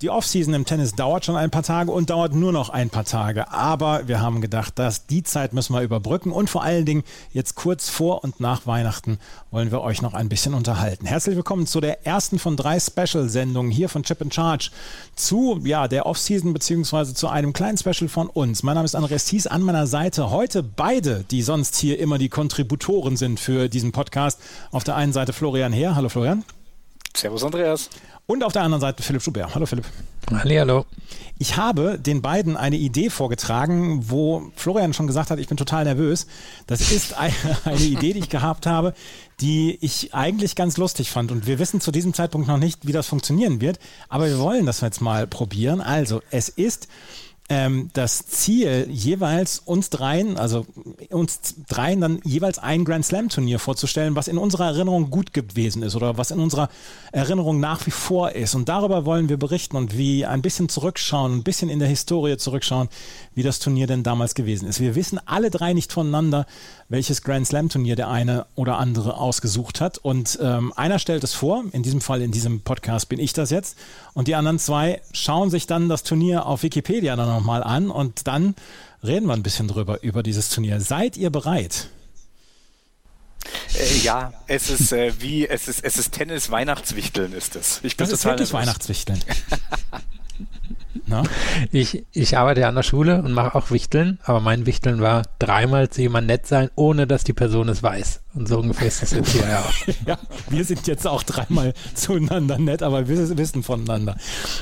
Die Offseason im Tennis dauert schon ein paar Tage und dauert nur noch ein paar Tage. Aber wir haben gedacht, dass die Zeit müssen wir überbrücken und vor allen Dingen jetzt kurz vor und nach Weihnachten wollen wir euch noch ein bisschen unterhalten. Herzlich willkommen zu der ersten von drei Special-Sendungen hier von Chip in Charge zu ja, der Offseason beziehungsweise zu einem kleinen Special von uns. Mein Name ist Andreas Thies, an meiner Seite heute beide, die sonst hier immer die Kontributoren sind für diesen Podcast. Auf der einen Seite Florian Heer. Hallo Florian. Servus Andreas. Und auf der anderen Seite Philipp Schubert. Hallo Philipp. Hallo. Ich habe den beiden eine Idee vorgetragen, wo Florian schon gesagt hat, ich bin total nervös. Das ist eine, eine Idee, die ich gehabt habe, die ich eigentlich ganz lustig fand. Und wir wissen zu diesem Zeitpunkt noch nicht, wie das funktionieren wird. Aber wir wollen das jetzt mal probieren. Also, es ist ähm, das Ziel, jeweils uns dreien, also uns dreien dann jeweils ein Grand Slam Turnier vorzustellen, was in unserer Erinnerung gut gewesen ist oder was in unserer Erinnerung nach wie vor ist. Und darüber wollen wir berichten und wie ein bisschen zurückschauen, ein bisschen in der Historie zurückschauen, wie das Turnier denn damals gewesen ist. Wir wissen alle drei nicht voneinander, welches Grand Slam Turnier der eine oder andere ausgesucht hat. Und ähm, einer stellt es vor, in diesem Fall in diesem Podcast bin ich das jetzt. Und die anderen zwei schauen sich dann das Turnier auf Wikipedia dann nochmal an und dann reden wir ein bisschen drüber, über dieses Turnier. Seid ihr bereit? Äh, ja, es ist äh, wie, es ist, es ist Tennis Weihnachtswichteln ist es. Ich bin das ist nervös. Weihnachtswichteln. Na? Ich, ich arbeite ja an der Schule und mache auch Wichteln, aber mein Wichteln war dreimal zu jemand nett sein, ohne dass die Person es weiß. Und so ungefähr ist das jetzt hier ja auch. ja, wir sind jetzt auch dreimal zueinander nett, aber wir wissen voneinander.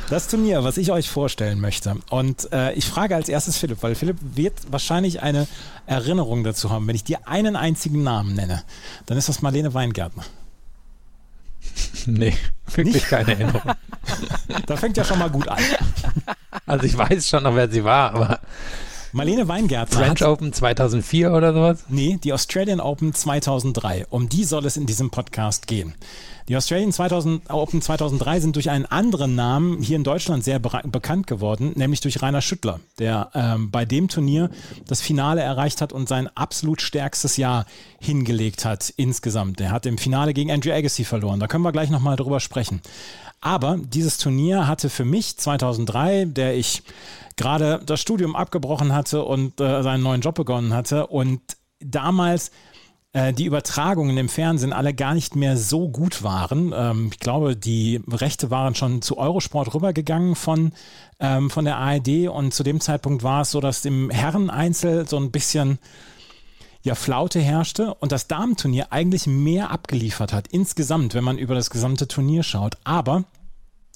Das Turnier, was ich euch vorstellen möchte, und äh, ich frage als erstes Philipp, weil Philipp wird wahrscheinlich eine Erinnerung dazu haben. Wenn ich dir einen einzigen Namen nenne, dann ist das Marlene Weingärtner. Nee, wirklich Nicht? keine Erinnerung. da fängt ja schon mal gut an. Also ich weiß schon noch, wer sie war, aber. Marlene Weingärtner. French Open 2004 oder sowas? Nee, die Australian Open 2003. Um die soll es in diesem Podcast gehen. Die Australian 2000, Open 2003 sind durch einen anderen Namen hier in Deutschland sehr be bekannt geworden, nämlich durch Rainer Schüttler, der ähm, bei dem Turnier das Finale erreicht hat und sein absolut stärkstes Jahr hingelegt hat insgesamt. Der hat im Finale gegen Andrew Agassi verloren. Da können wir gleich nochmal drüber sprechen. Aber dieses Turnier hatte für mich 2003, der ich gerade das Studium abgebrochen hatte und äh, seinen neuen Job begonnen hatte und damals äh, die Übertragungen im Fernsehen alle gar nicht mehr so gut waren. Ähm, ich glaube, die Rechte waren schon zu Eurosport rübergegangen von, ähm, von der ARD und zu dem Zeitpunkt war es so, dass im Herreneinzel so ein bisschen ja, Flaute herrschte und das Damenturnier eigentlich mehr abgeliefert hat, insgesamt, wenn man über das gesamte Turnier schaut. Aber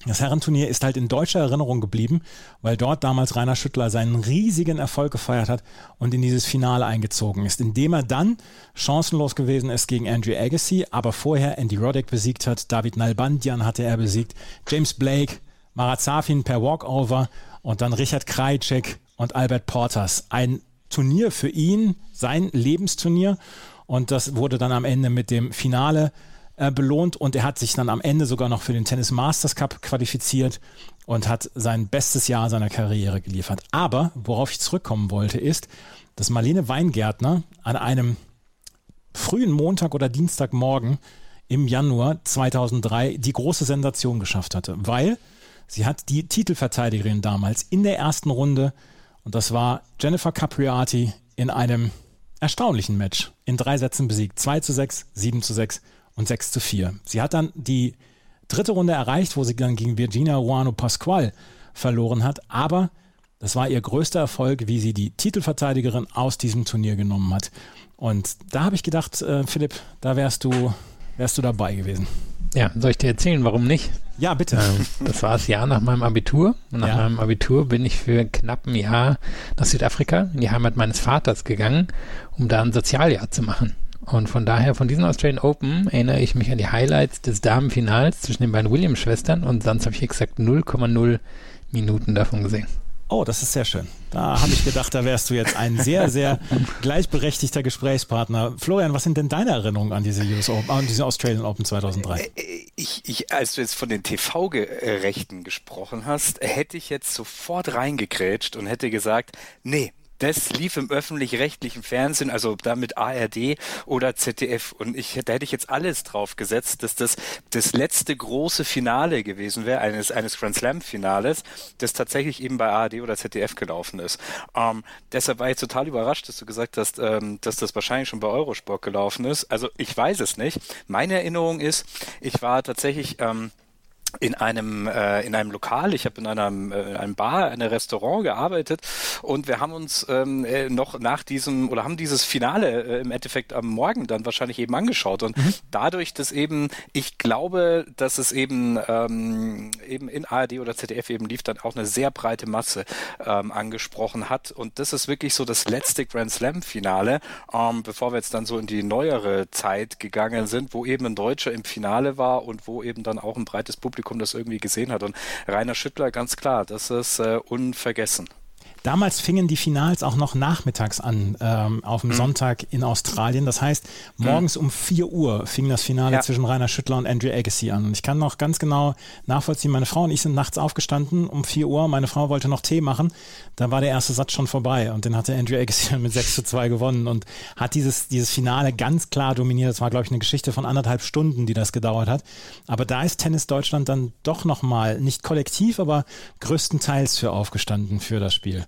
das Herrenturnier ist halt in deutscher Erinnerung geblieben, weil dort damals Rainer Schüttler seinen riesigen Erfolg gefeiert hat und in dieses Finale eingezogen ist, indem er dann chancenlos gewesen ist gegen Andrew Agassi, aber vorher Andy Roddick besiegt hat, David Nalbandian hatte er besiegt, James Blake, Marat Safin per Walkover und dann Richard Krajcek und Albert Porters. Ein Turnier für ihn, sein Lebensturnier und das wurde dann am Ende mit dem Finale äh, belohnt und er hat sich dann am Ende sogar noch für den Tennis Masters Cup qualifiziert und hat sein bestes Jahr seiner Karriere geliefert. Aber worauf ich zurückkommen wollte, ist, dass Marlene Weingärtner an einem frühen Montag oder Dienstagmorgen im Januar 2003 die große Sensation geschafft hatte, weil sie hat die Titelverteidigerin damals in der ersten Runde und das war Jennifer Capriati in einem erstaunlichen Match in drei Sätzen besiegt. 2 zu 6, 7 zu 6 und 6 zu 4. Sie hat dann die dritte Runde erreicht, wo sie dann gegen Virginia Ruano Pascual verloren hat, aber das war ihr größter Erfolg, wie sie die Titelverteidigerin aus diesem Turnier genommen hat. Und da habe ich gedacht, äh, Philipp, da wärst du, wärst du dabei gewesen. Ja, soll ich dir erzählen, warum nicht? Ja, bitte. Ähm, das war das Jahr nach meinem Abitur. Und nach ja. meinem Abitur bin ich für knapp ein Jahr nach Südafrika, in die Heimat meines Vaters gegangen, um da ein Sozialjahr zu machen. Und von daher, von diesem Australian Open erinnere ich mich an die Highlights des Damenfinals zwischen den beiden Williams-Schwestern und sonst habe ich exakt 0,0 Minuten davon gesehen. Oh, das ist sehr schön. Da habe ich gedacht, da wärst du jetzt ein sehr, sehr gleichberechtigter Gesprächspartner. Florian, was sind denn deine Erinnerungen an diese, US Open, an diese Australian Open 2003? Äh, äh, ich, ich, als du jetzt von den TV-Rechten gesprochen hast, hätte ich jetzt sofort reingekrätscht und hätte gesagt, nee, das lief im öffentlich-rechtlichen Fernsehen, also damit ARD oder ZDF. Und ich, da hätte ich jetzt alles drauf gesetzt, dass das das letzte große Finale gewesen wäre, eines, eines Grand Slam-Finales, das tatsächlich eben bei ARD oder ZDF gelaufen ist. Ähm, deshalb war ich total überrascht, dass du gesagt hast, ähm, dass das wahrscheinlich schon bei Eurosport gelaufen ist. Also ich weiß es nicht. Meine Erinnerung ist, ich war tatsächlich ähm, in einem äh, in einem Lokal. Ich habe in einem, äh, in einem Bar, einem Restaurant gearbeitet und wir haben uns ähm, äh, noch nach diesem oder haben dieses Finale äh, im Endeffekt am Morgen dann wahrscheinlich eben angeschaut und mhm. dadurch, dass eben ich glaube, dass es eben ähm, eben in ARD oder ZDF eben lief, dann auch eine sehr breite Masse ähm, angesprochen hat und das ist wirklich so das letzte Grand Slam Finale, ähm, bevor wir jetzt dann so in die neuere Zeit gegangen sind, wo eben ein Deutscher im Finale war und wo eben dann auch ein breites Publikum Publikum das irgendwie gesehen hat. Und Rainer Schüttler, ganz klar, das ist äh, unvergessen. Damals fingen die Finals auch noch nachmittags an, ähm, auf dem mhm. Sonntag in Australien. Das heißt, morgens mhm. um 4 Uhr fing das Finale ja. zwischen Rainer Schüttler und Andrew Agassi an. Und ich kann noch ganz genau nachvollziehen, meine Frau und ich sind nachts aufgestanden um 4 Uhr. Meine Frau wollte noch Tee machen. Da war der erste Satz schon vorbei und den hatte Andrew Agassi mit 6 zu 2 gewonnen und hat dieses, dieses Finale ganz klar dominiert. Das war, glaube ich, eine Geschichte von anderthalb Stunden, die das gedauert hat. Aber da ist Tennis Deutschland dann doch nochmal, nicht kollektiv, aber größtenteils für aufgestanden für das Spiel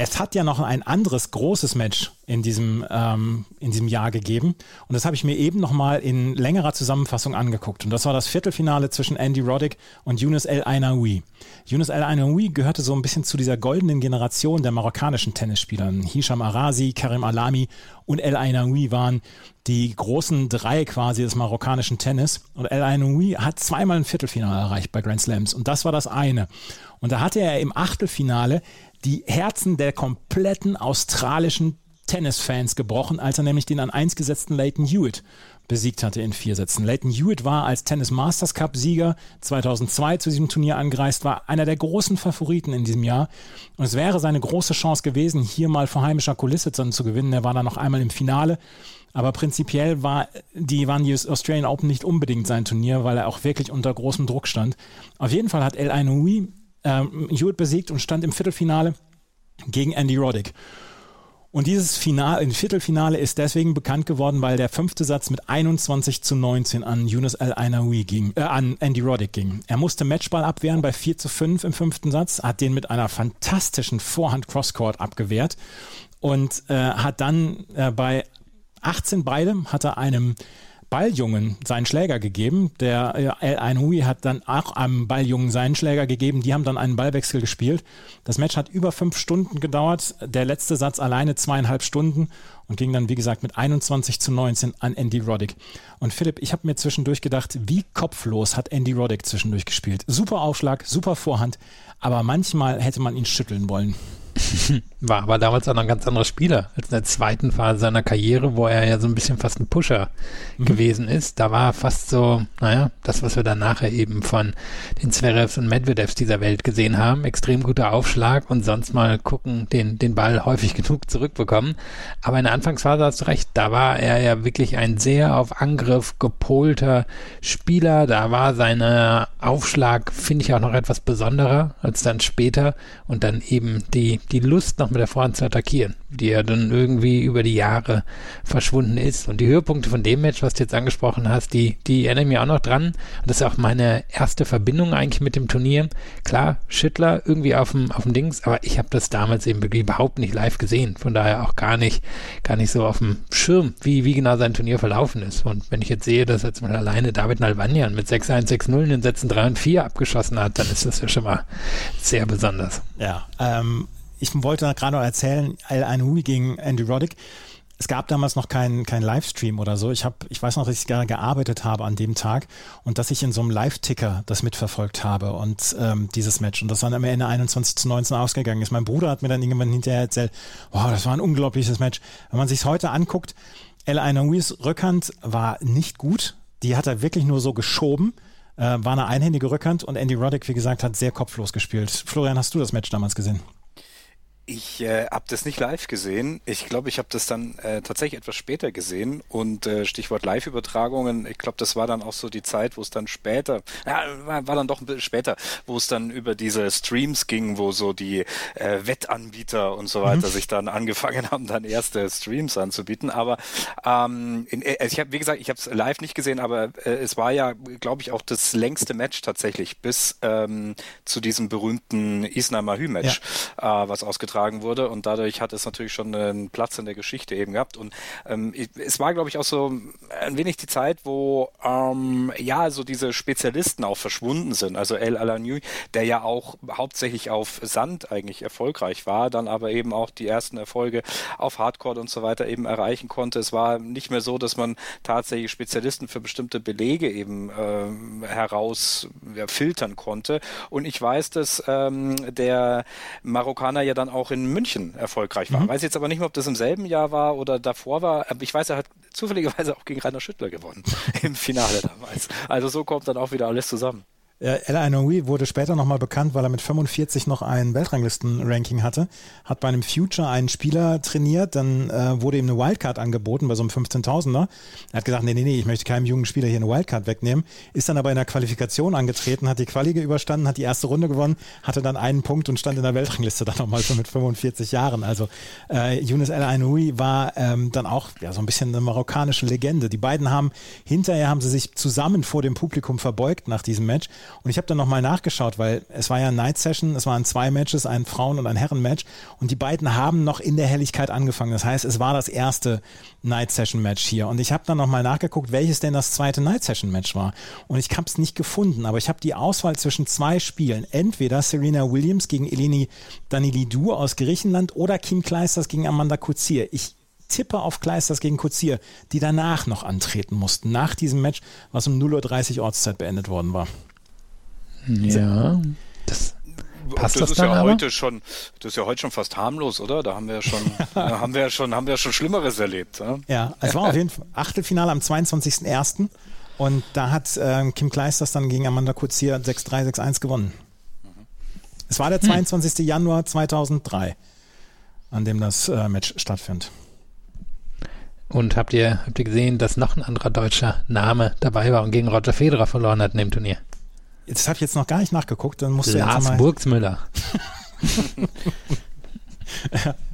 es hat ja noch ein anderes großes Match in diesem, ähm, in diesem Jahr gegeben. Und das habe ich mir eben nochmal in längerer Zusammenfassung angeguckt. Und das war das Viertelfinale zwischen Andy Roddick und Yunus El Ainaoui. Yunus El Ainaoui gehörte so ein bisschen zu dieser goldenen Generation der marokkanischen Tennisspieler. Hisham Arazi, Karim Alami und El Ainaoui waren die großen drei quasi des marokkanischen Tennis. Und El Ainaoui hat zweimal ein Viertelfinale erreicht bei Grand Slams. Und das war das eine. Und da hatte er im Achtelfinale die Herzen der kompletten australischen Tennisfans gebrochen, als er nämlich den an eins gesetzten Leighton Hewitt besiegt hatte in vier Sätzen. Leighton Hewitt war als Tennis Masters Cup Sieger 2002 zu diesem Turnier angereist, war einer der großen Favoriten in diesem Jahr. Und es wäre seine große Chance gewesen, hier mal vor heimischer Kulisse zu gewinnen. Er war dann noch einmal im Finale. Aber prinzipiell war die, waren die Australian Open nicht unbedingt sein Turnier, weil er auch wirklich unter großem Druck stand. Auf jeden Fall hat El Ainoui ähm, Hewitt besiegt und stand im Viertelfinale gegen Andy Roddick. Und dieses Finale, Viertelfinale ist deswegen bekannt geworden, weil der fünfte Satz mit 21 zu 19 an Yunus Al ging, äh, an Andy Roddick ging. Er musste Matchball abwehren bei 4 zu 5 im fünften Satz, hat den mit einer fantastischen Vorhand Crosscourt abgewehrt und äh, hat dann äh, bei 18 beide hat er einem Balljungen seinen Schläger gegeben. Der El äh, Ainhui hat dann auch einem Balljungen seinen Schläger gegeben. Die haben dann einen Ballwechsel gespielt. Das Match hat über fünf Stunden gedauert. Der letzte Satz alleine zweieinhalb Stunden und ging dann, wie gesagt, mit 21 zu 19 an Andy Roddick. Und Philipp, ich habe mir zwischendurch gedacht, wie kopflos hat Andy Roddick zwischendurch gespielt. Super Aufschlag, super Vorhand, aber manchmal hätte man ihn schütteln wollen. War aber damals auch noch ein ganz anderer Spieler als in der zweiten Phase seiner Karriere, wo er ja so ein bisschen fast ein Pusher mhm. gewesen ist. Da war er fast so, naja, das, was wir dann nachher eben von den Zverevs und Medvedevs dieser Welt gesehen haben. Extrem guter Aufschlag und sonst mal gucken, den, den Ball häufig genug zurückbekommen. Aber in der Anfangsphase hast du recht, da war er ja wirklich ein sehr auf Angriff gepolter Spieler. Da war seine Aufschlag, finde ich, auch noch etwas besonderer als dann später und dann eben die, die Lust noch mit der Vorhand zu attackieren, die ja dann irgendwie über die Jahre verschwunden ist. Und die Höhepunkte von dem Match, was du jetzt angesprochen hast, die, die erinnern mich auch noch dran. Und das ist auch meine erste Verbindung eigentlich mit dem Turnier. Klar, Schüttler irgendwie auf dem, auf dem Dings, aber ich habe das damals eben überhaupt nicht live gesehen. Von daher auch gar nicht, gar nicht so auf dem Schirm, wie, wie genau sein Turnier verlaufen ist. Und wenn ich jetzt sehe, dass jetzt mal alleine David Nalbanyan mit 6-1, 6-0 in den Sätzen 3 und 4 abgeschossen hat, dann ist das ja schon mal sehr besonders. Ja, ähm, ich wollte gerade noch erzählen, Al Anhui gegen Andy Roddick. Es gab damals noch keinen kein Livestream oder so. Ich habe, ich weiß noch, dass ich gerne gearbeitet habe an dem Tag und dass ich in so einem Live-Ticker das mitverfolgt habe und ähm, dieses Match. Und das dann am Ende 21 zu 19 ausgegangen ist. Mein Bruder hat mir dann irgendwann hinterher erzählt, wow, das war ein unglaubliches Match. Wenn man sich heute anguckt, El Ainouis Rückhand war nicht gut. Die hat er wirklich nur so geschoben. Äh, war eine einhändige Rückhand und Andy Roddick, wie gesagt, hat sehr kopflos gespielt. Florian, hast du das Match damals gesehen? Ich äh, habe das nicht live gesehen. Ich glaube, ich habe das dann äh, tatsächlich etwas später gesehen. Und äh, Stichwort Live-Übertragungen, ich glaube, das war dann auch so die Zeit, wo es dann später, ja, war, war dann doch ein bisschen später, wo es dann über diese Streams ging, wo so die äh, Wettanbieter und so weiter mhm. sich dann angefangen haben, dann erste Streams anzubieten. Aber ähm, in, äh, ich habe, wie gesagt, ich habe es live nicht gesehen, aber äh, es war ja, glaube ich, auch das längste Match tatsächlich bis ähm, zu diesem berühmten Isna Mahü-Match, ja. äh, was ausgetragen getragen wurde und dadurch hat es natürlich schon einen Platz in der Geschichte eben gehabt. Und ähm, es war glaube ich auch so ein wenig die Zeit, wo ähm, ja so diese Spezialisten auch verschwunden sind, also El Alany, der ja auch hauptsächlich auf Sand eigentlich erfolgreich war, dann aber eben auch die ersten Erfolge auf Hardcore und so weiter eben erreichen konnte. Es war nicht mehr so, dass man tatsächlich Spezialisten für bestimmte Belege eben äh, heraus ja, filtern konnte. Und ich weiß, dass ähm, der Marokkaner ja dann auch auch in München erfolgreich war. Mhm. Weiß jetzt aber nicht mehr, ob das im selben Jahr war oder davor war. Ich weiß, er hat zufälligerweise auch gegen Rainer Schüttler gewonnen im Finale damals. Also so kommt dann auch wieder alles zusammen. El Ainoui wurde später nochmal bekannt, weil er mit 45 noch ein Weltranglisten-Ranking hatte. Hat bei einem Future einen Spieler trainiert, dann äh, wurde ihm eine Wildcard angeboten bei so einem 15.000er. Er hat gesagt, nee, nee, nee, ich möchte keinem jungen Spieler hier eine Wildcard wegnehmen. Ist dann aber in der Qualifikation angetreten, hat die Qualige überstanden, hat die erste Runde gewonnen, hatte dann einen Punkt und stand in der Weltrangliste dann nochmal so mit 45 Jahren. Also äh, Yunus El Ainoui war ähm, dann auch ja, so ein bisschen eine marokkanische Legende. Die beiden haben, hinterher haben sie sich zusammen vor dem Publikum verbeugt nach diesem Match und ich habe dann nochmal nachgeschaut, weil es war ja Night Session, es waren zwei Matches, ein Frauen- und ein Herren-Match. Und die beiden haben noch in der Helligkeit angefangen. Das heißt, es war das erste Night Session Match hier. Und ich habe dann nochmal nachgeguckt, welches denn das zweite Night Session Match war. Und ich habe es nicht gefunden, aber ich habe die Auswahl zwischen zwei Spielen. Entweder Serena Williams gegen Eleni Danilidou aus Griechenland oder Kim Kleisters gegen Amanda Kuzir. Ich tippe auf Kleisters gegen Kuzir, die danach noch antreten mussten, nach diesem Match, was um 0.30 Uhr Ortszeit beendet worden war. Ja, das passt das, das ist ja aber? heute schon, das ist ja heute schon fast harmlos, oder? Da haben wir ja schon, haben wir ja schon, haben wir ja schon Schlimmeres erlebt. Ja, ja es war auf jeden Fall Achtelfinale am 22.01. Und da hat äh, Kim Kleisters dann gegen Amanda Kuzier 6-3, 6-1 gewonnen. Mhm. Es war der 22. Hm. Januar 2003, an dem das äh, Match stattfindet. Und habt ihr, habt ihr gesehen, dass noch ein anderer deutscher Name dabei war und gegen Roger Federer verloren hat in dem Turnier? Das habe ich jetzt noch gar nicht nachgeguckt, dann musst Lars du jetzt mal Burgsmüller.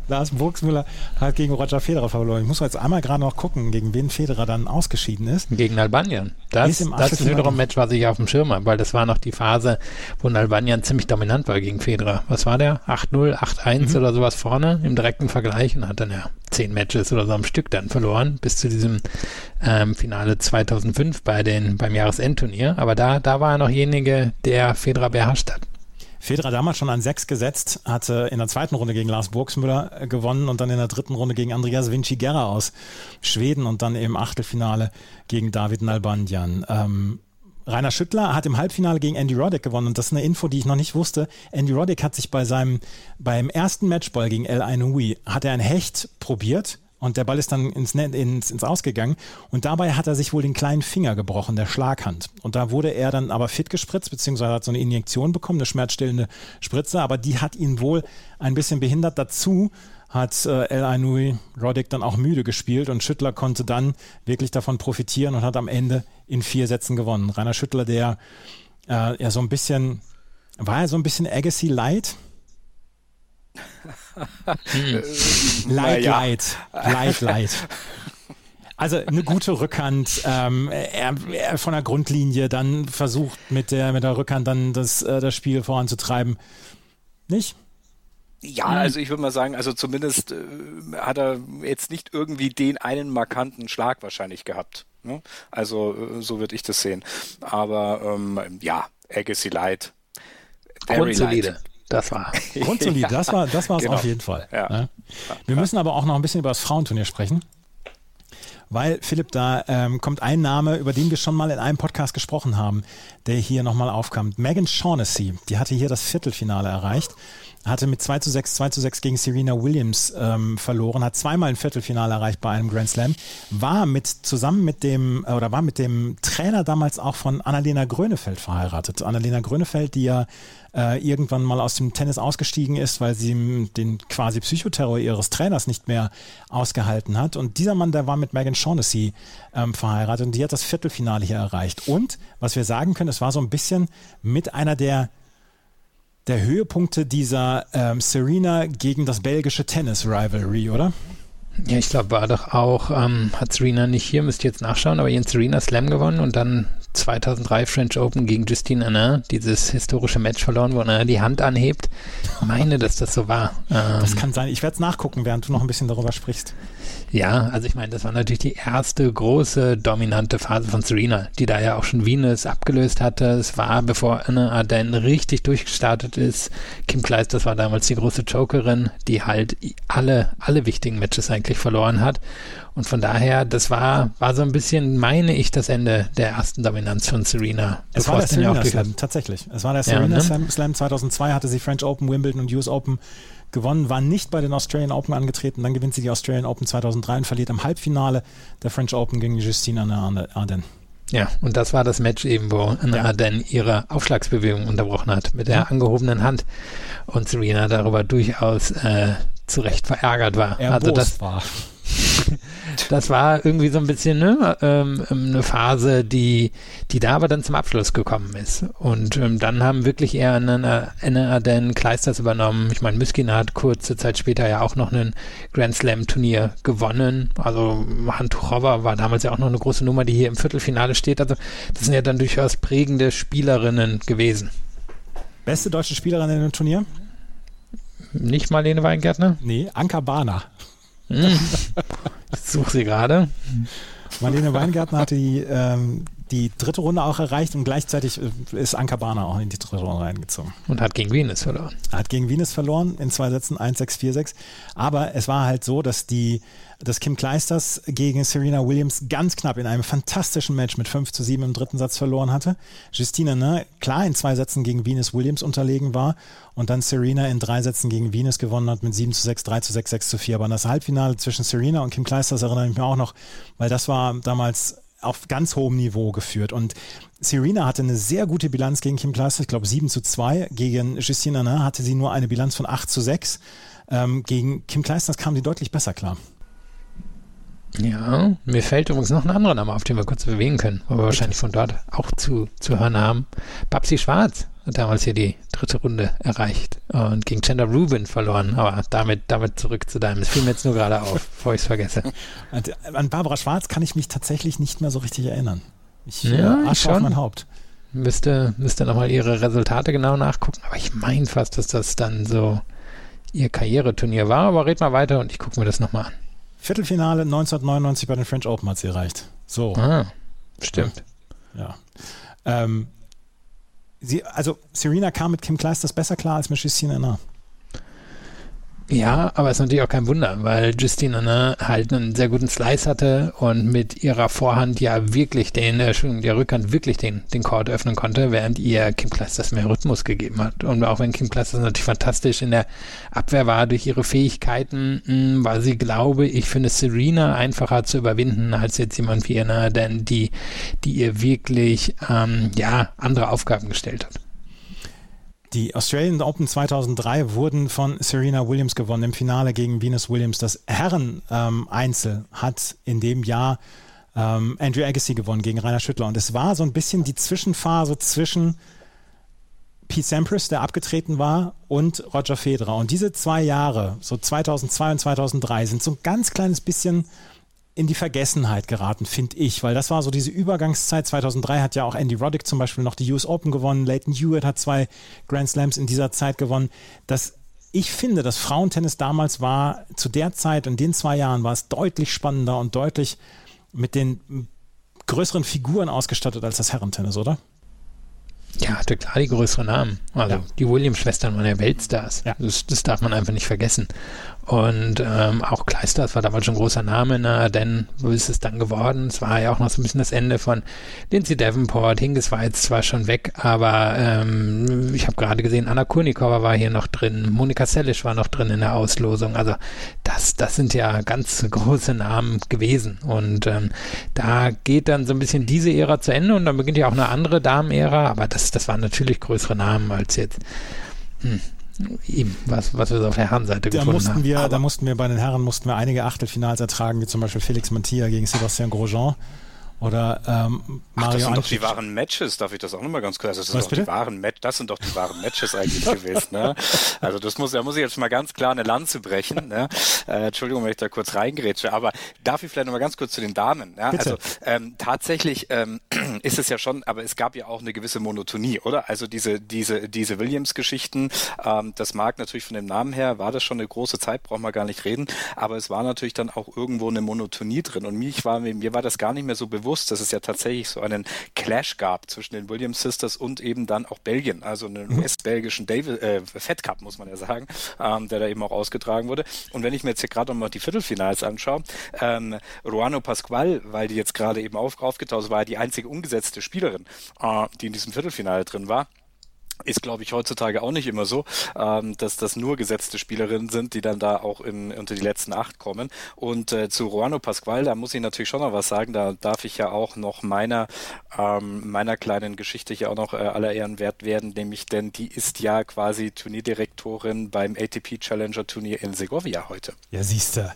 Lars Burgsmüller hat gegen Roger Federer verloren. Ich muss jetzt einmal gerade noch gucken, gegen wen Federer dann ausgeschieden ist. Gegen Albanien. Das, ist das ist wiederum ein Match, was ich auf dem Schirm habe, weil das war noch die Phase, wo Albanien ziemlich dominant war gegen Federer. Was war der? 8-0, 8-1 mhm. oder sowas vorne im direkten Vergleich und hat dann ja zehn Matches oder so am Stück dann verloren bis zu diesem ähm, Finale 2005 bei den, beim Jahresendturnier. Aber da, da war er noch derjenige, der Federer beherrscht hat. Federer damals schon an sechs gesetzt, hatte in der zweiten Runde gegen Lars Burgsmüller äh, gewonnen und dann in der dritten Runde gegen Andreas Vinci Guerra aus Schweden und dann im Achtelfinale gegen David Nalbandian. Ähm, Rainer Schüttler hat im Halbfinale gegen Andy Roddick gewonnen und das ist eine Info, die ich noch nicht wusste. Andy Roddick hat sich bei seinem beim ersten Matchball gegen El Ainoui hat er ein Hecht probiert und der Ball ist dann ins, ins, ins Ausgegangen. Und dabei hat er sich wohl den kleinen Finger gebrochen, der Schlaghand. Und da wurde er dann aber fit gespritzt, beziehungsweise hat so eine Injektion bekommen, eine schmerzstillende Spritze. Aber die hat ihn wohl ein bisschen behindert. Dazu hat äh, El Ainui Roddick dann auch müde gespielt und Schüttler konnte dann wirklich davon profitieren und hat am Ende in vier Sätzen gewonnen. Rainer Schüttler, der äh, ja so ein bisschen, war er so ein bisschen Agassi Light? Hm. Light, ja. light, light, light. Also eine gute Rückhand, ähm, er, er, von der Grundlinie dann versucht mit der, mit der Rückhand dann das, äh, das Spiel voranzutreiben. Nicht? Ja, also ich würde mal sagen, also zumindest äh, hat er jetzt nicht irgendwie den einen markanten Schlag wahrscheinlich gehabt. Ne? Also äh, so würde ich das sehen. Aber ähm, ja, Agassi Light. Grundsolide. Light. Das war. Grundsolid, das war das war es genau. auf jeden Fall. Ja. Ne? Wir müssen aber auch noch ein bisschen über das Frauenturnier sprechen. Weil, Philipp, da ähm, kommt ein Name, über den wir schon mal in einem Podcast gesprochen haben, der hier nochmal aufkam. Megan Shaughnessy, die hatte hier das Viertelfinale erreicht hatte mit 2 zu 6, 2 zu 6 gegen Serena Williams ähm, verloren, hat zweimal ein Viertelfinale erreicht bei einem Grand Slam, war mit zusammen mit dem oder war mit dem Trainer damals auch von Annalena Grönefeld verheiratet. Annalena Grönefeld, die ja äh, irgendwann mal aus dem Tennis ausgestiegen ist, weil sie den quasi Psychoterror ihres Trainers nicht mehr ausgehalten hat. Und dieser Mann, der war mit Megan Shaughnessy ähm, verheiratet und die hat das Viertelfinale hier erreicht. Und was wir sagen können, es war so ein bisschen mit einer der der Höhepunkte dieser ähm, Serena gegen das belgische Tennis-Rivalry, oder? Ja, ich glaube, war doch auch, ähm, hat Serena nicht hier, müsst ihr jetzt nachschauen, aber Jens Serena Slam gewonnen und dann 2003 French Open gegen Justine Anna, dieses historische Match verloren, wo er die Hand anhebt. Ich meine, dass das so war. Ähm, das kann sein. Ich werde es nachgucken, während du noch ein bisschen darüber sprichst. Ja, also ich meine, das war natürlich die erste große dominante Phase von Serena, die da ja auch schon Venus abgelöst hatte. Es war, bevor Anna Arden richtig durchgestartet ist. Kim Kleist, war damals die große Jokerin, die halt alle, alle wichtigen Matches eigentlich verloren hat. Und von daher, das war, war so ein bisschen, meine ich, das Ende der ersten Dominanz von Serena. Es war der Serena Slam, tatsächlich. Es war der Serena ja, ne? Slam 2002, hatte sie French Open, Wimbledon und US Open gewonnen, war nicht bei den Australian Open angetreten. Dann gewinnt sie die Australian Open 2003 und verliert im Halbfinale der French Open gegen Justine Arden. Ja, und das war das Match eben, wo Anna ja. Arden ihre Aufschlagsbewegung unterbrochen hat mit der angehobenen Hand und Serena darüber durchaus äh, zu Recht verärgert war. Erbost also das war. das war irgendwie so ein bisschen ne, ähm, eine Phase, die, die da aber dann zum Abschluss gekommen ist. Und ähm, dann haben wirklich eher Anna Arden Kleisters übernommen. Ich meine, Myskin hat kurze Zeit später ja auch noch ein Grand Slam Turnier gewonnen. Also Hantuchova war damals ja auch noch eine große Nummer, die hier im Viertelfinale steht. Also das sind ja dann durchaus prägende Spielerinnen gewesen. Beste deutsche Spielerin in dem Turnier? Nicht Marlene Weingärtner? Nee, Anka Bahner. Hm. Ich suche sie gerade. Marlene Weingärtner hatte die, ähm, die dritte Runde auch erreicht und gleichzeitig äh, ist Anka Bana auch in die dritte Runde reingezogen. Und hat gegen Venus verloren. Hat gegen Venus verloren in zwei Sätzen 1-6, 4-6. Aber es war halt so, dass die dass Kim Kleisters gegen Serena Williams ganz knapp in einem fantastischen Match mit 5 zu 7 im dritten Satz verloren hatte. Justina ne, klar in zwei Sätzen gegen Venus Williams unterlegen war und dann Serena in drei Sätzen gegen Venus gewonnen hat mit 7 zu 6, 3 zu 6, 6 zu 4. Aber an das Halbfinale zwischen Serena und Kim Kleisters erinnere ich mich auch noch, weil das war damals auf ganz hohem Niveau geführt. Und Serena hatte eine sehr gute Bilanz gegen Kim Kleisters, ich glaube 7 zu 2. Gegen Justina ne, hatte sie nur eine Bilanz von 8 zu 6. Ähm, gegen Kim Kleisters kam sie deutlich besser klar. Ja, mir fällt übrigens noch ein anderer Name auf, den wir kurz bewegen können, wo wir wahrscheinlich von dort auch zu, zu hören haben. Babsi Schwarz damals hier die dritte Runde erreicht und gegen Chandler Rubin verloren, aber damit, damit zurück zu deinem. Das fiel mir jetzt nur gerade auf, bevor ich es vergesse. An Barbara Schwarz kann ich mich tatsächlich nicht mehr so richtig erinnern. Ich ja, äh, Asche auf mein Haupt. Müsste, müsste nochmal ihre Resultate genau nachgucken, aber ich meine fast, dass das dann so ihr Karriereturnier war, aber red mal weiter und ich gucke mir das nochmal an. Viertelfinale 1999 bei den French Open hat sie erreicht. So. Ah, stimmt. Ja. Ähm, sie, also Serena kam mit Kim Kleisters besser klar als mit Justine Anna. Ja, aber es ist natürlich auch kein Wunder, weil Justine ne, halt einen sehr guten Slice hatte und mit ihrer Vorhand ja wirklich den, äh, der Rückhand wirklich den, den Court öffnen konnte, während ihr Kim Kleisters mehr Rhythmus gegeben hat. Und auch wenn Kim Kleisters natürlich fantastisch in der Abwehr war durch ihre Fähigkeiten, mh, hm, war sie, glaube ich, eine Serena einfacher zu überwinden als jetzt jemand wie Anna, denn die, die ihr wirklich, ähm, ja, andere Aufgaben gestellt hat. Die Australian Open 2003 wurden von Serena Williams gewonnen im Finale gegen Venus Williams. Das Herren-Einzel ähm, hat in dem Jahr ähm, Andrew Agassi gewonnen gegen Rainer Schüttler. Und es war so ein bisschen die Zwischenphase zwischen Pete Sampras, der abgetreten war, und Roger Federer. Und diese zwei Jahre, so 2002 und 2003, sind so ein ganz kleines bisschen in die Vergessenheit geraten, finde ich, weil das war so diese Übergangszeit. 2003 hat ja auch Andy Roddick zum Beispiel noch die US Open gewonnen. Leighton Hewitt hat zwei Grand Slams in dieser Zeit gewonnen. Das, ich finde, das Frauentennis damals war zu der Zeit, in den zwei Jahren, war es deutlich spannender und deutlich mit den größeren Figuren ausgestattet als das Herrentennis, oder? Ja, hatte klar die größeren Namen. Also ja. die Williams-Schwestern waren ja Weltstars. Ja. Das, das, darf man einfach nicht vergessen. Und ähm, auch Kleisters war damals schon ein großer Name, ne? denn so ist es dann geworden. Es war ja auch noch so ein bisschen das Ende von Lindsay Davenport. Hingis war jetzt zwar schon weg, aber ähm, ich habe gerade gesehen, Anna Kurnikova war hier noch drin, Monika Sellisch war noch drin in der Auslosung. Also das, das sind ja ganz große Namen gewesen. Und ähm, da geht dann so ein bisschen diese Ära zu Ende und dann beginnt ja auch eine andere Damenära, aber das, das waren natürlich größere Namen als jetzt. Hm, ihm, was, was wir so auf der Herrenseite da gefunden mussten haben. Wir, da mussten wir bei den Herren mussten wir einige Achtelfinals ertragen, wie zum Beispiel Felix Mantilla gegen Sebastian Grosjean. Oder ähm, Mario Ach, das sind Antic. doch die wahren Matches, darf ich das auch nochmal ganz kurz? Also das, sind doch die wahren Match, das sind doch die wahren Matches eigentlich gewesen. Ne? Also das muss, da muss ich jetzt mal ganz klar eine Lanze brechen. Ne? Äh, Entschuldigung, wenn ich da kurz reingrätsche, aber darf ich vielleicht nochmal ganz kurz zu den Damen? Ja? Also ähm, tatsächlich ähm, ist es ja schon, aber es gab ja auch eine gewisse Monotonie, oder? Also diese, diese, diese Williams-Geschichten, ähm, das mag natürlich von dem Namen her, war das schon eine große Zeit, brauchen wir gar nicht reden, aber es war natürlich dann auch irgendwo eine Monotonie drin und mich war, mir war das gar nicht mehr so bewusst, bewusst, dass es ja tatsächlich so einen Clash gab zwischen den Williams Sisters und eben dann auch Belgien, also einen mhm. US-belgischen äh, Fed Cup, muss man ja sagen, ähm, der da eben auch ausgetragen wurde. Und wenn ich mir jetzt hier gerade nochmal die Viertelfinals anschaue, ähm, Ruano Pascual, weil die jetzt gerade eben auf, aufgetaucht war, die einzige umgesetzte Spielerin, äh, die in diesem Viertelfinale drin war ist, glaube ich, heutzutage auch nicht immer so, ähm, dass das nur gesetzte Spielerinnen sind, die dann da auch in, unter die letzten acht kommen. Und äh, zu Ruano Pascual, da muss ich natürlich schon noch was sagen. Da darf ich ja auch noch meiner ähm, meiner kleinen Geschichte hier auch noch äh, aller Ehren wert werden, nämlich denn die ist ja quasi Turnierdirektorin beim ATP Challenger Turnier in Segovia heute. Ja, siehste.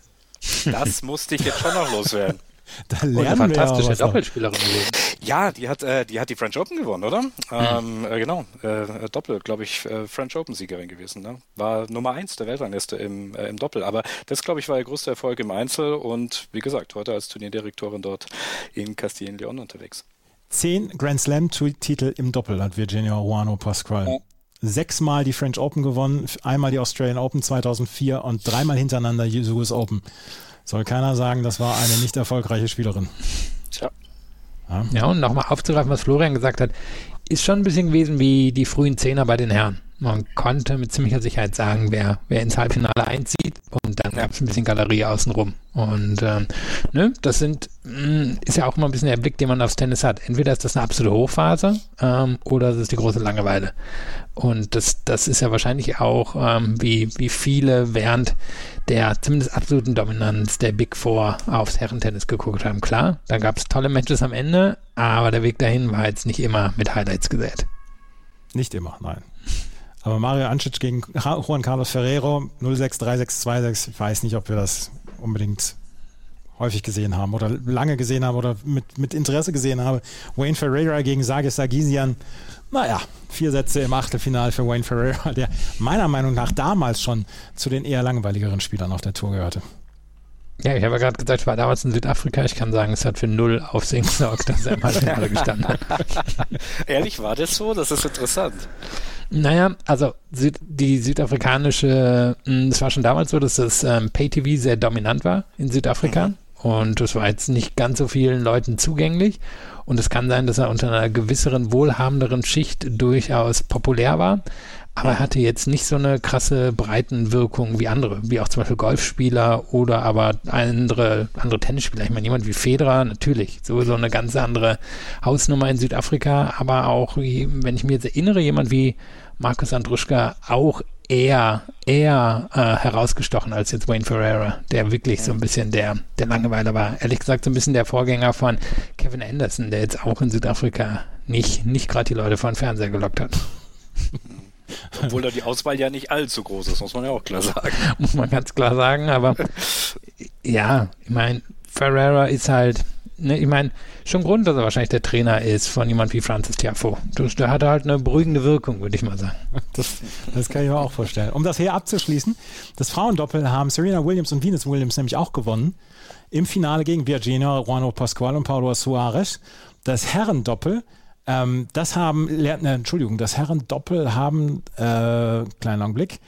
Das musste ich jetzt schon noch loswerden. Da lernen Und eine fantastische Doppelspielerin gewesen. Ja, die hat, äh, die hat die French Open gewonnen, oder? Mhm. Ähm, äh, genau, äh, Doppel, glaube ich, äh, French Open Siegerin gewesen. Ne? War Nummer eins der Weltrangliste im, äh, im Doppel. Aber das, glaube ich, war ihr größter Erfolg im Einzel und wie gesagt, heute als Turnierdirektorin dort in Castilla-León unterwegs. Zehn Grand Slam-Titel im Doppel hat Virginia Ruano Pascual. Ja sechsmal die French Open gewonnen, einmal die Australian Open 2004 und dreimal hintereinander die US Open. Soll keiner sagen, das war eine nicht erfolgreiche Spielerin. Tja. Ja, ja und nochmal aufzugreifen, was Florian gesagt hat, ist schon ein bisschen gewesen wie die frühen Zehner bei den Herren. Man konnte mit ziemlicher Sicherheit sagen, wer, wer ins Halbfinale einzieht und dann gab es ein bisschen Galerie außenrum. Und ähm, ne, das sind, mm, ist ja auch immer ein bisschen der Blick, den man aufs Tennis hat. Entweder ist das eine absolute Hochphase ähm, oder es ist die große Langeweile. Und das, das ist ja wahrscheinlich auch, ähm, wie, wie viele während der zumindest absoluten Dominanz der Big Four aufs Herrentennis geguckt haben. Klar, da gab es tolle Matches am Ende, aber der Weg dahin war jetzt nicht immer mit Highlights gesät. Nicht immer, nein. Aber Mario Ancic gegen Juan Carlos Ferrero 063626, ich weiß nicht, ob wir das unbedingt häufig gesehen haben oder lange gesehen haben oder mit, mit Interesse gesehen habe. Wayne Ferreira gegen Sagis Sargisian. Naja, vier Sätze im Achtelfinale für Wayne Ferreira, der meiner Meinung nach damals schon zu den eher langweiligeren Spielern auf der Tour gehörte. Ja, ich habe ja gerade gesagt, ich war damals in Südafrika. Ich kann sagen, es hat für null Aufsehen gesorgt, dass er Halbfinale gestanden hat. Ehrlich, war das so? Das ist interessant. Naja, also Süd, die südafrikanische, hm, es war schon damals so, dass das ähm, Pay-TV sehr dominant war in Südafrika. Mhm. Und das war jetzt nicht ganz so vielen Leuten zugänglich. Und es kann sein, dass er unter einer gewisseren, wohlhabenderen Schicht durchaus populär war. Aber er hatte jetzt nicht so eine krasse Breitenwirkung wie andere, wie auch zum Beispiel Golfspieler oder aber andere, andere Tennisspieler. Ich meine, jemand wie Federer, natürlich, sowieso eine ganz andere Hausnummer in Südafrika, aber auch, wenn ich mir jetzt erinnere, jemand wie Markus Andruschka auch eher, eher äh, herausgestochen als jetzt Wayne Ferreira, der wirklich so ein bisschen der, der Langeweiler war. Ehrlich gesagt, so ein bisschen der Vorgänger von Kevin Anderson, der jetzt auch in Südafrika nicht, nicht gerade die Leute vor den Fernseher gelockt hat. Obwohl da die Auswahl ja nicht allzu groß ist, muss man ja auch klar sagen. muss man ganz klar sagen, aber ja, ich meine, Ferreira ist halt, ne, ich meine, schon Grund, dass er wahrscheinlich der Trainer ist von jemand wie Francis Tiafo. Der hat halt eine beruhigende Wirkung, würde ich mal sagen. Das, das kann ich mir auch vorstellen. Um das hier abzuschließen, das Frauendoppel haben Serena Williams und Venus Williams nämlich auch gewonnen. Im Finale gegen Virginia, Juano Pascual und Paulo Suarez. Das Herrendoppel ähm, das haben, äh, Entschuldigung, das Herren-Doppel haben, äh, kleinen Augenblick,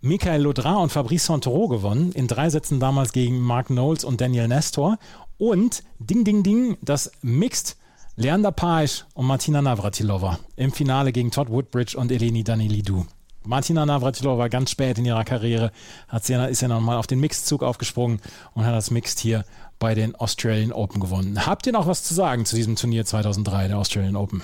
Michael Laudrin und Fabrice Santoro gewonnen, in drei Sätzen damals gegen Mark Knowles und Daniel Nestor. Und Ding, Ding, Ding, das Mixed Leander Paes und Martina Navratilova im Finale gegen Todd Woodbridge und Eleni Danilidou. Martina Navratilova ganz spät in ihrer Karriere hat sie, ist ja nochmal auf den Mixzug aufgesprungen und hat das Mixed hier bei den Australian Open gewonnen. Habt ihr noch was zu sagen zu diesem Turnier 2003 der Australian Open?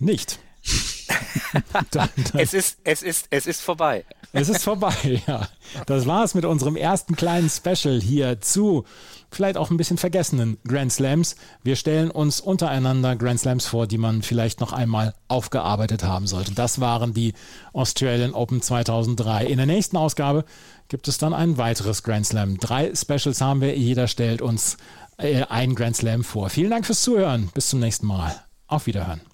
Nicht. dann, dann. Es, ist, es, ist, es ist vorbei. Es ist vorbei, ja. Das war es mit unserem ersten kleinen Special hier zu vielleicht auch ein bisschen vergessenen Grand Slams. Wir stellen uns untereinander Grand Slams vor, die man vielleicht noch einmal aufgearbeitet haben sollte. Das waren die Australian Open 2003. In der nächsten Ausgabe gibt es dann ein weiteres Grand Slam. Drei Specials haben wir. Jeder stellt uns äh, ein Grand Slam vor. Vielen Dank fürs Zuhören. Bis zum nächsten Mal. Auf Wiederhören.